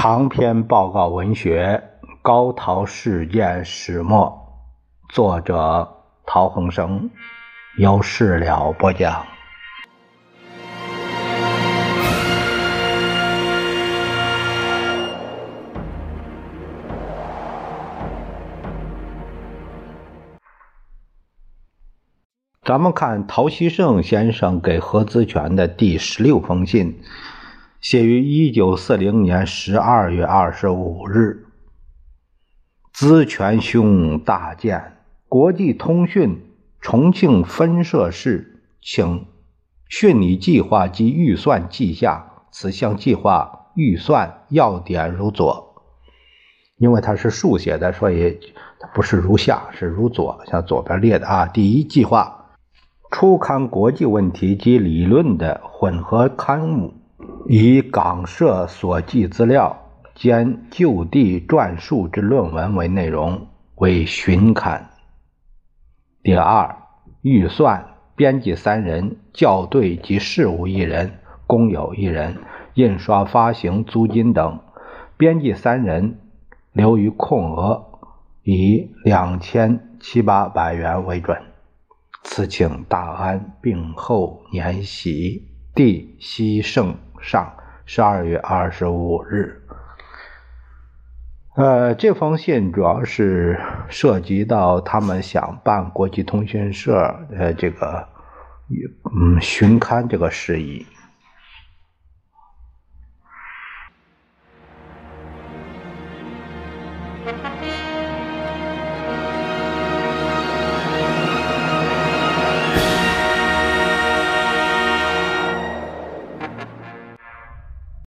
长篇报告文学《高陶事件始末》，作者陶恒生，由事了播讲。咱们看陶希圣先生给何资全的第十六封信，写于一九四零年十二月二十五日。资全兄大见，国际通讯重庆分社室请训拟计划及预算记下。此项计划预算要点如左。因为它是竖写的，所以它不是如下，是如左，像左边列的啊。第一计划。初刊国际问题及理论的混合刊物，以港社所记资料兼就地撰述之论文为内容，为巡刊。第二，预算编辑三人，校对及事务一人，工友一人，印刷、发行、租金等，编辑三人留于空额，以两千七八百元为准。此请大安病后年喜，帝西圣上，十二月二十五日。呃，这封信主要是涉及到他们想办国际通讯社呃这个嗯巡刊这个事宜。